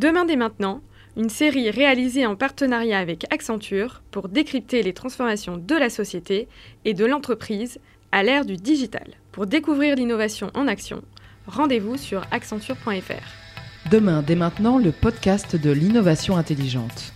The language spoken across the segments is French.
Demain dès maintenant, une série réalisée en partenariat avec Accenture pour décrypter les transformations de la société et de l'entreprise à l'ère du digital. Pour découvrir l'innovation en action, rendez-vous sur accenture.fr. Demain dès maintenant, le podcast de l'innovation intelligente.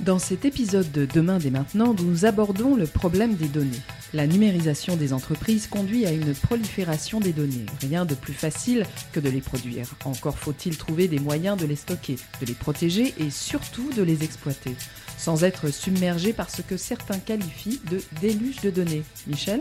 Dans cet épisode de Demain dès maintenant, nous abordons le problème des données. La numérisation des entreprises conduit à une prolifération des données. Rien de plus facile que de les produire. Encore faut-il trouver des moyens de les stocker, de les protéger et surtout de les exploiter, sans être submergé par ce que certains qualifient de déluge de données. Michel?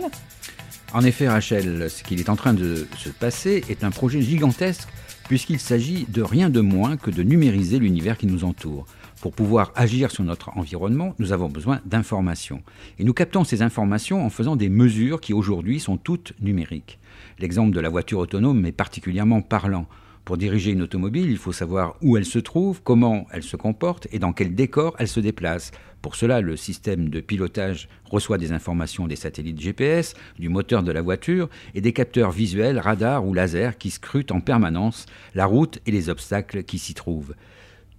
En effet, Rachel, ce qu'il est en train de se passer est un projet gigantesque puisqu'il s'agit de rien de moins que de numériser l'univers qui nous entoure. Pour pouvoir agir sur notre environnement, nous avons besoin d'informations. Et nous captons ces informations en faisant des mesures qui aujourd'hui sont toutes numériques. L'exemple de la voiture autonome est particulièrement parlant. Pour diriger une automobile, il faut savoir où elle se trouve, comment elle se comporte et dans quel décor elle se déplace. Pour cela, le système de pilotage reçoit des informations des satellites GPS, du moteur de la voiture et des capteurs visuels, radars ou lasers qui scrutent en permanence la route et les obstacles qui s'y trouvent.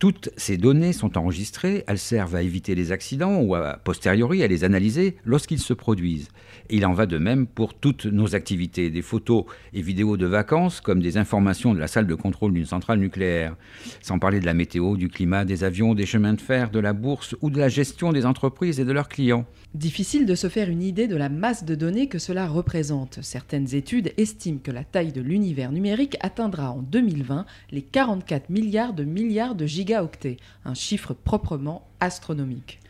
Toutes ces données sont enregistrées, elles servent à éviter les accidents ou a posteriori à les analyser lorsqu'ils se produisent. il en va de même pour toutes nos activités, des photos et vidéos de vacances comme des informations de la salle de contrôle d'une centrale nucléaire, sans parler de la météo, du climat, des avions, des chemins de fer, de la bourse ou de la gestion des entreprises et de leurs clients. Difficile de se faire une idée de la masse de données que cela représente. Certaines études estiment que la taille de l'univers numérique atteindra en 2020 les 44 milliards de milliards de un chiffre proprement astronomique.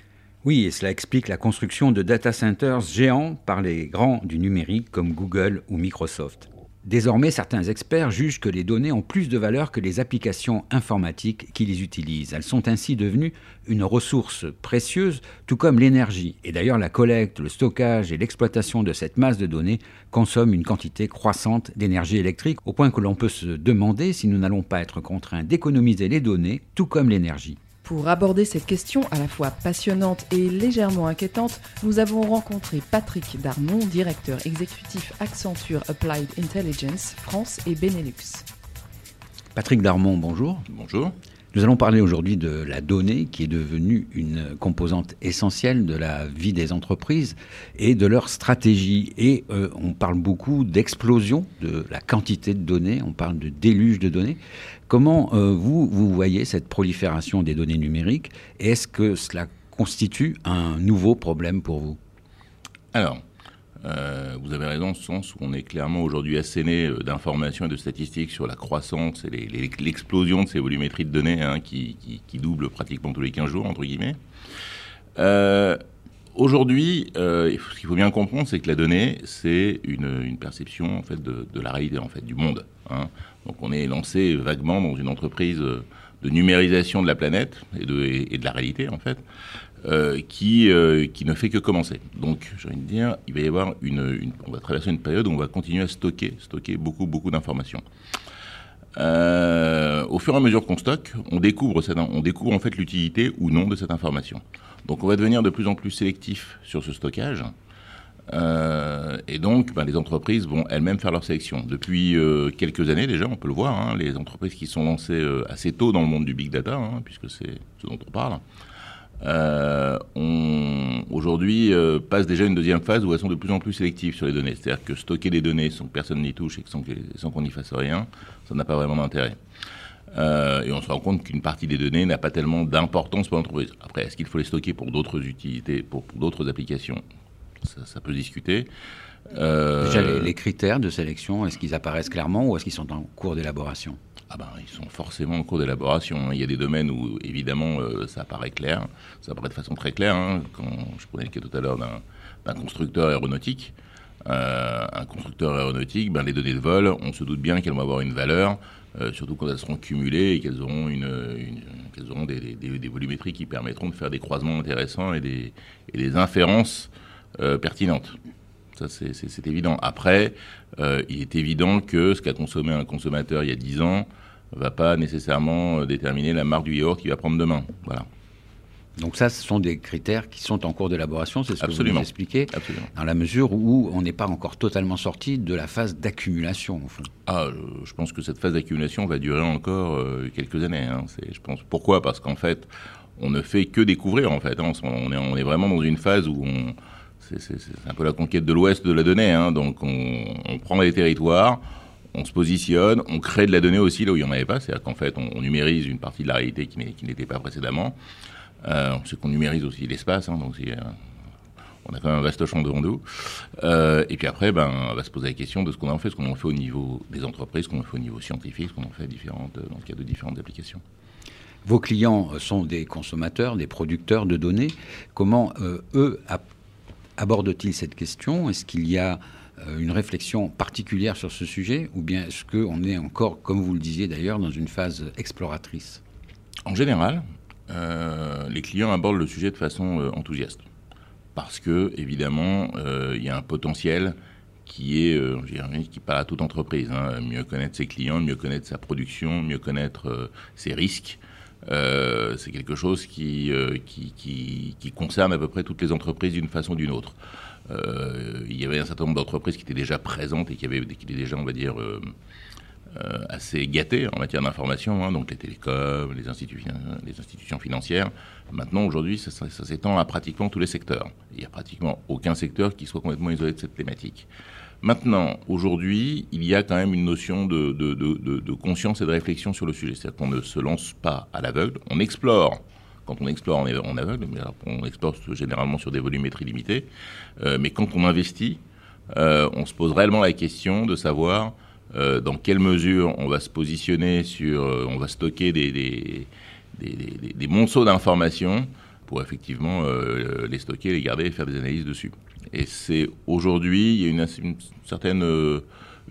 Oui, et cela explique la construction de data centers géants par les grands du numérique comme Google ou Microsoft. Désormais, certains experts jugent que les données ont plus de valeur que les applications informatiques qui les utilisent. Elles sont ainsi devenues une ressource précieuse, tout comme l'énergie. Et d'ailleurs, la collecte, le stockage et l'exploitation de cette masse de données consomment une quantité croissante d'énergie électrique, au point que l'on peut se demander si nous n'allons pas être contraints d'économiser les données, tout comme l'énergie. Pour aborder cette question à la fois passionnante et légèrement inquiétante, nous avons rencontré Patrick Darmon, directeur exécutif Accenture Applied Intelligence France et Benelux. Patrick Darmon, bonjour. Bonjour. Nous allons parler aujourd'hui de la donnée qui est devenue une composante essentielle de la vie des entreprises et de leur stratégie. Et euh, on parle beaucoup d'explosion de la quantité de données, on parle de déluge de données. Comment euh, vous, vous voyez cette prolifération des données numériques est-ce que cela constitue un nouveau problème pour vous? Alors, euh, vous avez raison, ce sens où on est clairement aujourd'hui asséné euh, d'informations et de statistiques sur la croissance et l'explosion de ces volumétries de données hein, qui, doublent pratiquement tous les 15 jours, entre guillemets. Euh, aujourd'hui, ce qu'il faut bien comprendre, c'est que la donnée, c'est une, perception en fait, de, de, la réalité en fait, du monde. Hein. Donc on est lancé vaguement dans une entreprise de numérisation de la planète et de, et de la réalité, en fait. Euh, qui, euh, qui ne fait que commencer. Donc, j'ai envie de dire, il va y avoir une, on va traverser une période où on va continuer à stocker, stocker beaucoup, beaucoup d'informations. Euh, au fur et à mesure qu'on stocke, on découvre, cette, on découvre en fait l'utilité ou non de cette information. Donc, on va devenir de plus en plus sélectif sur ce stockage. Et donc, ben, les entreprises vont elles-mêmes faire leur sélection. Depuis quelques années déjà, on peut le voir, hein, les entreprises qui sont lancées assez tôt dans le monde du big data, hein, puisque c'est ce dont on parle, euh, on, aujourd'hui, euh, passe déjà une deuxième phase où elles sont de plus en plus sélectives sur les données. C'est-à-dire que stocker des données sans que personne n'y touche et sans, qu'on n'y fasse rien, ça n'a pas vraiment d'intérêt. Euh, et on se rend compte qu'une partie des données n'a pas tellement d'importance pour l'entreprise. Après, est-ce qu'il faut les stocker pour d'autres utilités, pour, d'autres applications? Ça, ça, peut discuter. Déjà, les, critères de sélection, est-ce qu'ils apparaissent clairement ou est-ce qu'ils sont en cours d'élaboration? Ah ben, ils sont forcément en cours d'élaboration. Il y a des domaines où, évidemment, euh, ça apparaît clair. Ça apparaît de façon très claire. Hein. Quand je prenais le cas tout à l'heure d'un constructeur aéronautique, euh, un constructeur aéronautique, ben, les données de vol, on se doute bien qu'elles vont avoir une valeur, euh, surtout quand elles seront cumulées et qu'elles auront, une, auront des, des, des, volumétries qui permettront de faire des croisements intéressants et des, et des inférences pertinentes. Ça, c'est évident. Après, il est évident que ce qu'a consommé un consommateur il y a 10 ans va pas nécessairement euh, déterminer la marque du yaourt qu'il va prendre demain. Voilà. Donc ça, ce sont des critères qui sont en cours d'élaboration, c'est ce que vous nous expliquez, Absolument. dans la mesure où on n'est pas encore totalement sorti de la phase d'accumulation, au fond. Ah, je pense que cette phase d'accumulation va durer encore euh, quelques années. Hein. je pense. Pourquoi? Parce qu'en fait, on ne fait que découvrir, en fait. Hein. On, est, on est vraiment dans une phase où on... C'est un peu la conquête de l'Ouest de la donnée. Hein. Donc on, prend les territoires, on se positionne, on crée de la donnée aussi là où il n'y en avait pas. C'est-à-dire qu'en fait, on, numérise une partie de la réalité qui n'était pas précédemment. Euh, on sait qu'on numérise aussi l'espace, hein, donc euh, on a quand même un vaste champ devant nous. Euh, et puis après, ben, on va se poser la question de ce qu'on en fait, ce qu'on en fait au niveau des entreprises, ce qu'on en fait au niveau scientifique, ce qu'on en fait différentes, dans le cadre de différentes applications. Vos clients sont des consommateurs, des producteurs de données. Comment, eux, abordent-ils cette question? Est-ce qu'il y a une réflexion particulière sur ce sujet ou bien est-ce qu'on est encore, comme vous le disiez d'ailleurs, dans une phase exploratrice? En général, euh, les clients abordent le sujet de façon euh, enthousiaste. Parce que, évidemment, euh, il y a un potentiel qui est, qui parle à toute entreprise. Hein. mieux connaître ses clients, mieux connaître sa production, mieux connaître ses risques. C'est quelque chose qui, qui, qui, concerne à peu près toutes les entreprises d'une façon ou d'une autre. il y avait un certain nombre d'entreprises qui étaient déjà présentes et qui, avaient, qui étaient déjà, on va dire, euh, assez gâtés en matière d'information, hein, donc les télécoms, les institutions financières. Maintenant, aujourd'hui, ça, s'étend à pratiquement tous les secteurs. Il n'y a pratiquement aucun secteur qui soit complètement isolé de cette thématique. Maintenant, aujourd'hui, il y a quand même une notion de, conscience et de réflexion sur le sujet. C'est-à-dire qu'on ne se lance pas à l'aveugle, on explore quand on explore, on est en aveugle, mais on explore généralement sur des volumétries limitées. Euh, mais quand on investit, euh, on se pose réellement la question de savoir euh, dans quelle mesure on va se positionner sur, on va stocker des, des, monceaux d'informations pour effectivement euh, les stocker, les garder et faire des analyses dessus. Et c'est aujourd'hui, il y a une, une certaine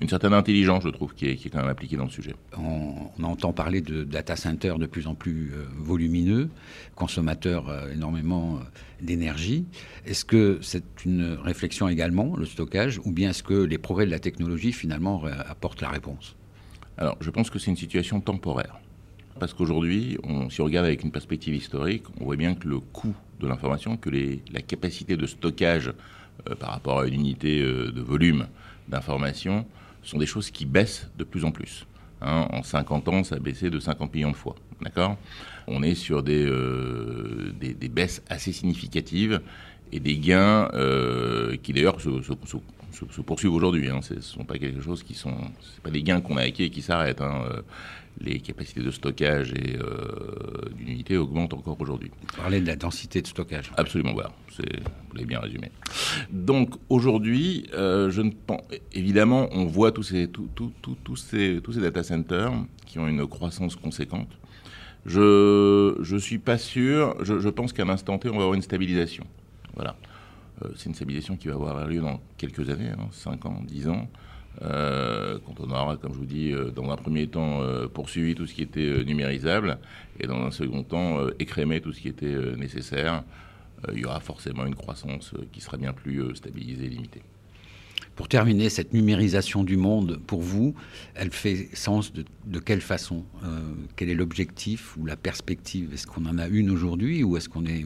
une certaine intelligence, je trouve, qui est, quand même appliquée dans le sujet. On, entend parler de data centers de plus en plus euh, volumineux, consommateurs euh, énormément euh, d'énergie. Est-ce que c'est une réflexion également, le stockage, ou bien est-ce que les progrès de la technologie, finalement, apportent la réponse? Alors, je pense que c'est une situation temporaire. Parce qu'aujourd'hui, si on regarde avec une perspective historique, on voit bien que le coût de l'information, que la capacité de stockage par rapport à une unité de volume d'information sont des choses qui baissent de plus en plus. Hein. en 50 ans, ça a baissé de 50 millions de fois. D'accord? On est sur des, euh, des, baisses assez significatives et des gains euh, qui d'ailleurs se, se, poursuivent aujourd'hui. Hein. Ce ne sont pas quelque chose qui sont. C'est pas des gains qu'on a acquis et qui s'arrêtent. Hein. Euh, les capacités de stockage et euh, d'unité augmentent encore aujourd'hui. Vous parlez de la densité de stockage. Absolument, voilà. Vous l'avez bien résumé. Donc aujourd'hui, euh, je ne pense, évidemment, on voit tous ces, tous ces, tous ces data centers qui ont une croissance conséquente. Je ne suis pas sûr, je, je pense qu'à un instant T, on va avoir une stabilisation. Voilà. Euh, c'est une stabilisation qui va avoir lieu dans quelques années, 5 hein, ans, 10 ans. Euh, quand on aura, comme je vous dis, euh, dans un premier temps poursuivi tout ce qui était numérisable et dans un second temps écrémé tout ce qui était nécessaire, il y aura forcément une croissance qui sera bien plus stabilisée et limitée. Pour terminer, cette numérisation du monde, pour vous, elle fait sens de, quelle façon Quel est l'objectif ou la perspective? Est-ce qu'on en a une aujourd'hui ou est-ce qu'on est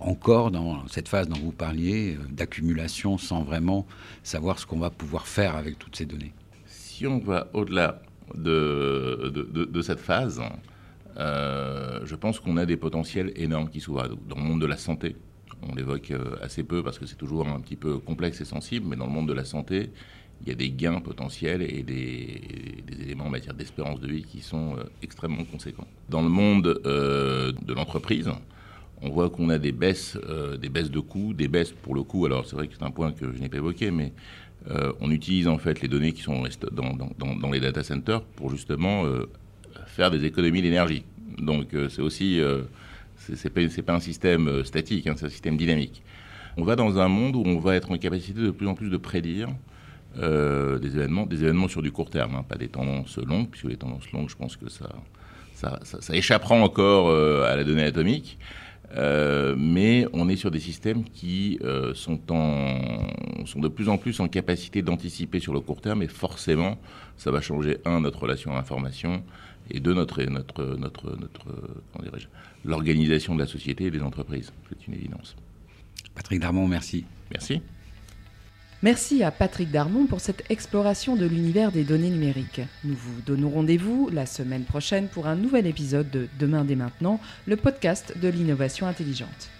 encore dans cette phase dont vous parliez, euh, d'accumulation sans vraiment savoir ce qu'on va pouvoir faire avec toutes ces données? Si on va au-delà de, cette phase, euh, je pense qu'on a des potentiels énormes qui s'ouvrent dans le monde de la santé. On l'évoque euh, assez peu parce que c'est toujours un petit peu complexe et sensible, mais dans le monde de la santé, il y a des gains potentiels et des, éléments en matière d'espérance de vie qui sont extrêmement conséquents. Dans le monde de l'entreprise, on voit qu'on a des baisses, euh, des baisses de coûts, des baisses pour le coût. Alors c'est vrai que c'est un point que je n'ai pas évoqué, mais euh, on utilise en fait les données qui sont dans, les data centers pour justement euh, faire des économies d'énergie. Donc c'est aussi, c'est pas, pas, un système statique, hein, c'est un système dynamique. On va dans un monde où on va être en capacité de plus en plus de prédire des événements, des événements sur du court terme, hein, pas des tendances longues, puisque les tendances longues, je pense que ça, ça, échappera encore à la donnée atomique. Euh, mais on est sur des systèmes qui euh, sont, en, sont de plus en plus en capacité d'anticiper sur le court terme et forcément, ça va changer, un, notre relation à l'information et de notre, notre, notre, notre l'organisation de la société et des entreprises. C'est une évidence. Patrick Darmon, merci. Merci. Merci à Patrick Darmon pour cette exploration de l'univers des données numériques. Nous vous donnons rendez-vous la semaine prochaine pour un nouvel épisode de Demain dès maintenant, le podcast de l'innovation intelligente.